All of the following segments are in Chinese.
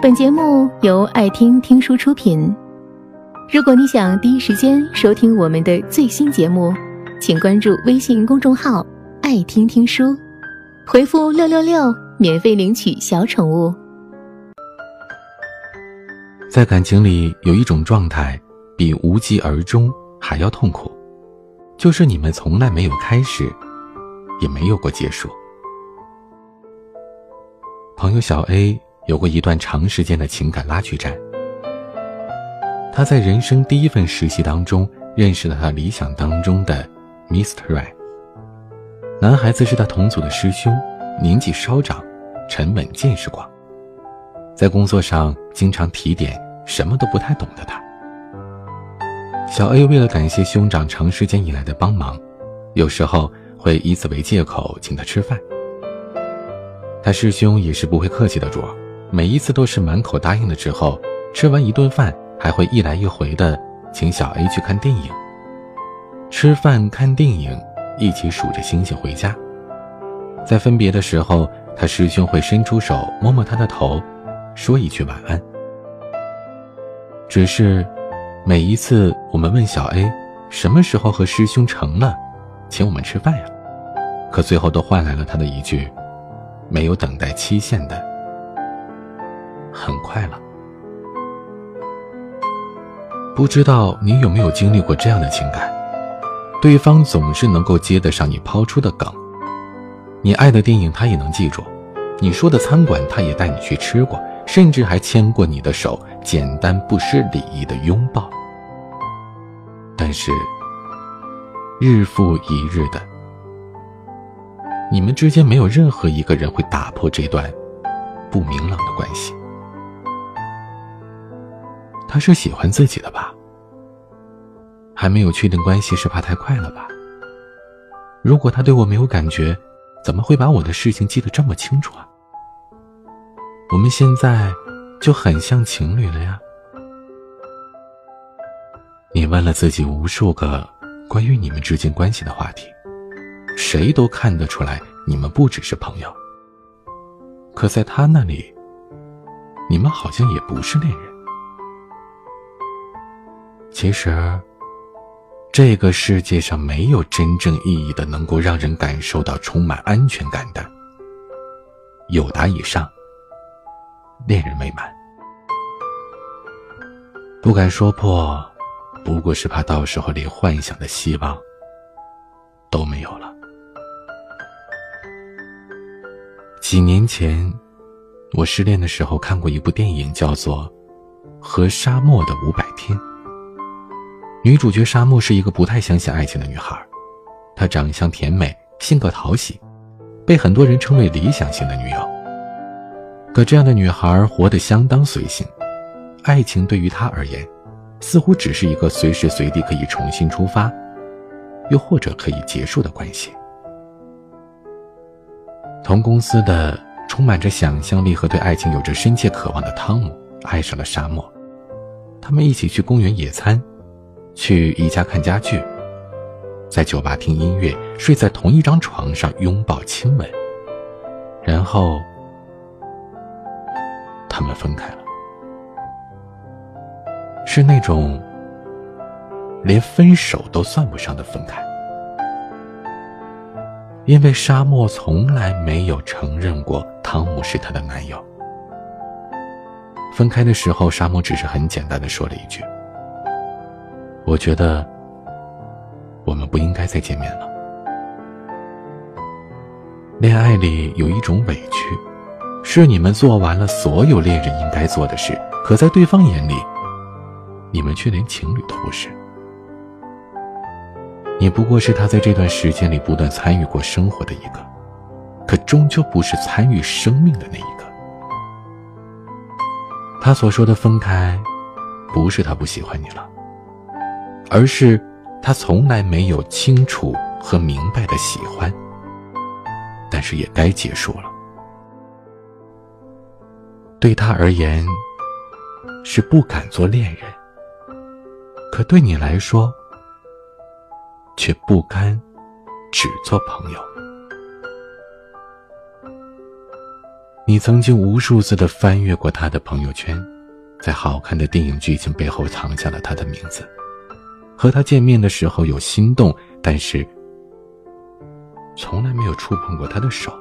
本节目由爱听听书出品。如果你想第一时间收听我们的最新节目，请关注微信公众号“爱听听书”，回复“六六六”免费领取小宠物。在感情里，有一种状态比无疾而终还要痛苦，就是你们从来没有开始，也没有过结束。朋友小 A 有过一段长时间的情感拉锯战。他在人生第一份实习当中认识了他理想当中的 Mr. Right。男孩子是他同组的师兄，年纪稍长，沉稳见识广，在工作上经常提点什么都不太懂的他。小 A 为了感谢兄长长时间以来的帮忙，有时候会以此为借口请他吃饭。他师兄也是不会客气的主儿，每一次都是满口答应了之后，吃完一顿饭还会一来一回的请小 A 去看电影。吃饭看电影，一起数着星星回家。在分别的时候，他师兄会伸出手摸摸他的头，说一句晚安。只是，每一次我们问小 A，什么时候和师兄成了，请我们吃饭呀？可最后都换来了他的一句。没有等待期限的，很快了。不知道你有没有经历过这样的情感？对方总是能够接得上你抛出的梗，你爱的电影他也能记住，你说的餐馆他也带你去吃过，甚至还牵过你的手，简单不失礼仪的拥抱。但是，日复一日的。你们之间没有任何一个人会打破这段不明朗的关系。他是喜欢自己的吧？还没有确定关系是怕太快了吧？如果他对我没有感觉，怎么会把我的事情记得这么清楚啊？我们现在就很像情侣了呀。你问了自己无数个关于你们之间关系的话题。谁都看得出来，你们不只是朋友。可在他那里，你们好像也不是恋人。其实，这个世界上没有真正意义的能够让人感受到充满安全感的。有达以上，恋人未满。不敢说破，不过是怕到时候连幻想的希望都没有了。几年前，我失恋的时候看过一部电影，叫做《和沙漠的五百天》。女主角沙漠是一个不太相信爱情的女孩，她长相甜美，性格讨喜，被很多人称为理想型的女友。可这样的女孩活得相当随性，爱情对于她而言，似乎只是一个随时随地可以重新出发，又或者可以结束的关系。同公司的充满着想象力和对爱情有着深切渴望的汤姆爱上了沙漠，他们一起去公园野餐，去宜家看家具，在酒吧听音乐，睡在同一张床上拥抱亲吻，然后他们分开了，是那种连分手都算不上的分开。因为沙漠从来没有承认过汤姆是她的男友。分开的时候，沙漠只是很简单的说了一句：“我觉得我们不应该再见面了。”恋爱里有一种委屈，是你们做完了所有恋人应该做的事，可在对方眼里，你们却连情侣都不是。你不过是他在这段时间里不断参与过生活的一个，可终究不是参与生命的那一个。他所说的分开，不是他不喜欢你了，而是他从来没有清楚和明白的喜欢。但是也该结束了。对他而言，是不敢做恋人，可对你来说。却不甘只做朋友。你曾经无数次的翻阅过他的朋友圈，在好看的电影剧情背后藏下了他的名字。和他见面的时候有心动，但是从来没有触碰过他的手。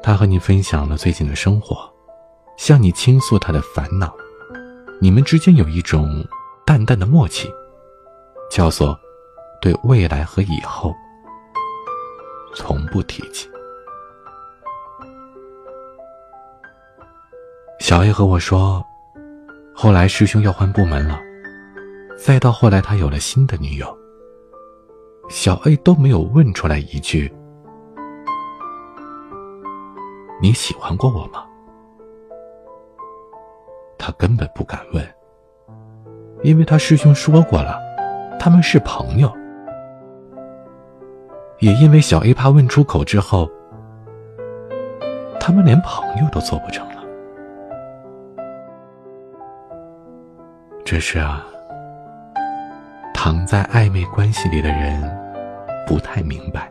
他和你分享了最近的生活，向你倾诉他的烦恼，你们之间有一种淡淡的默契，叫做对未来和以后从不提起。小 A 和我说，后来师兄要换部门了，再到后来他有了新的女友，小 A 都没有问出来一句：“你喜欢过我吗？”他根本不敢问，因为他师兄说过了，他们是朋友。也因为小 A 怕问出口之后，他们连朋友都做不成。只是啊，藏在暧昧关系里的人不太明白，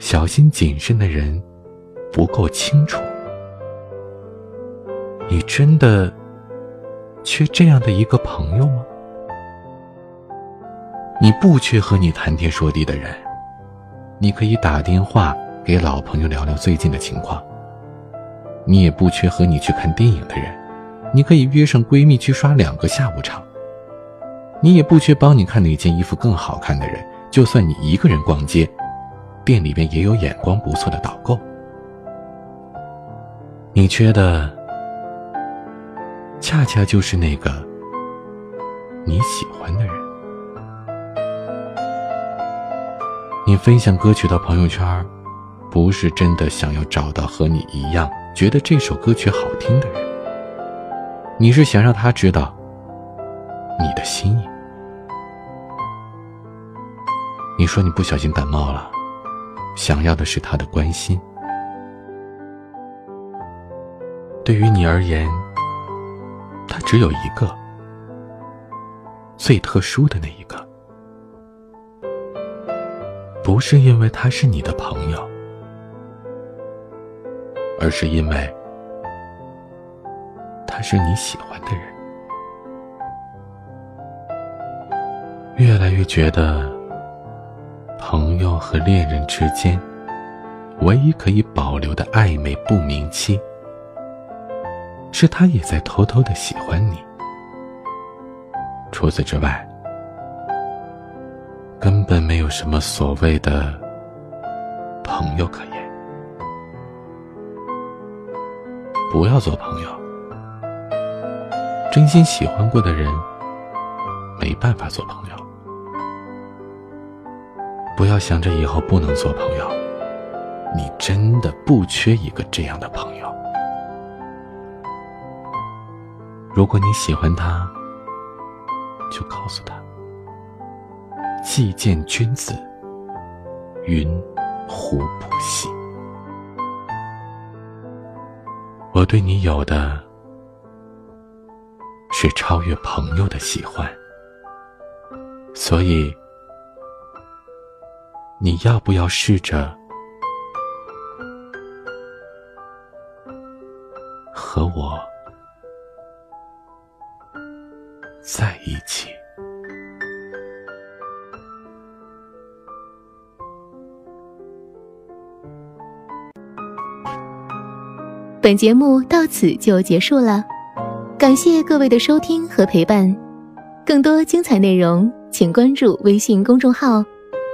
小心谨慎的人不够清楚。你真的缺这样的一个朋友吗？你不缺和你谈天说地的人，你可以打电话给老朋友聊聊最近的情况。你也不缺和你去看电影的人。你可以约上闺蜜去刷两个下午场。你也不缺帮你看哪件衣服更好看的人，就算你一个人逛街，店里边也有眼光不错的导购。你缺的，恰恰就是那个你喜欢的人。你分享歌曲到朋友圈，不是真的想要找到和你一样觉得这首歌曲好听的人。你是想让他知道你的心意。你说你不小心感冒了，想要的是他的关心。对于你而言，他只有一个，最特殊的那一个，不是因为他是你的朋友，而是因为。他是你喜欢的人，越来越觉得，朋友和恋人之间，唯一可以保留的暧昧不明期，是他也在偷偷的喜欢你。除此之外，根本没有什么所谓的朋友可言。不要做朋友。真心喜欢过的人，没办法做朋友。不要想着以后不能做朋友，你真的不缺一个这样的朋友。如果你喜欢他，就告诉他：既见君子，云胡不喜？我对你有的。是超越朋友的喜欢，所以你要不要试着和我在一起？本节目到此就结束了。感谢各位的收听和陪伴，更多精彩内容请关注微信公众号“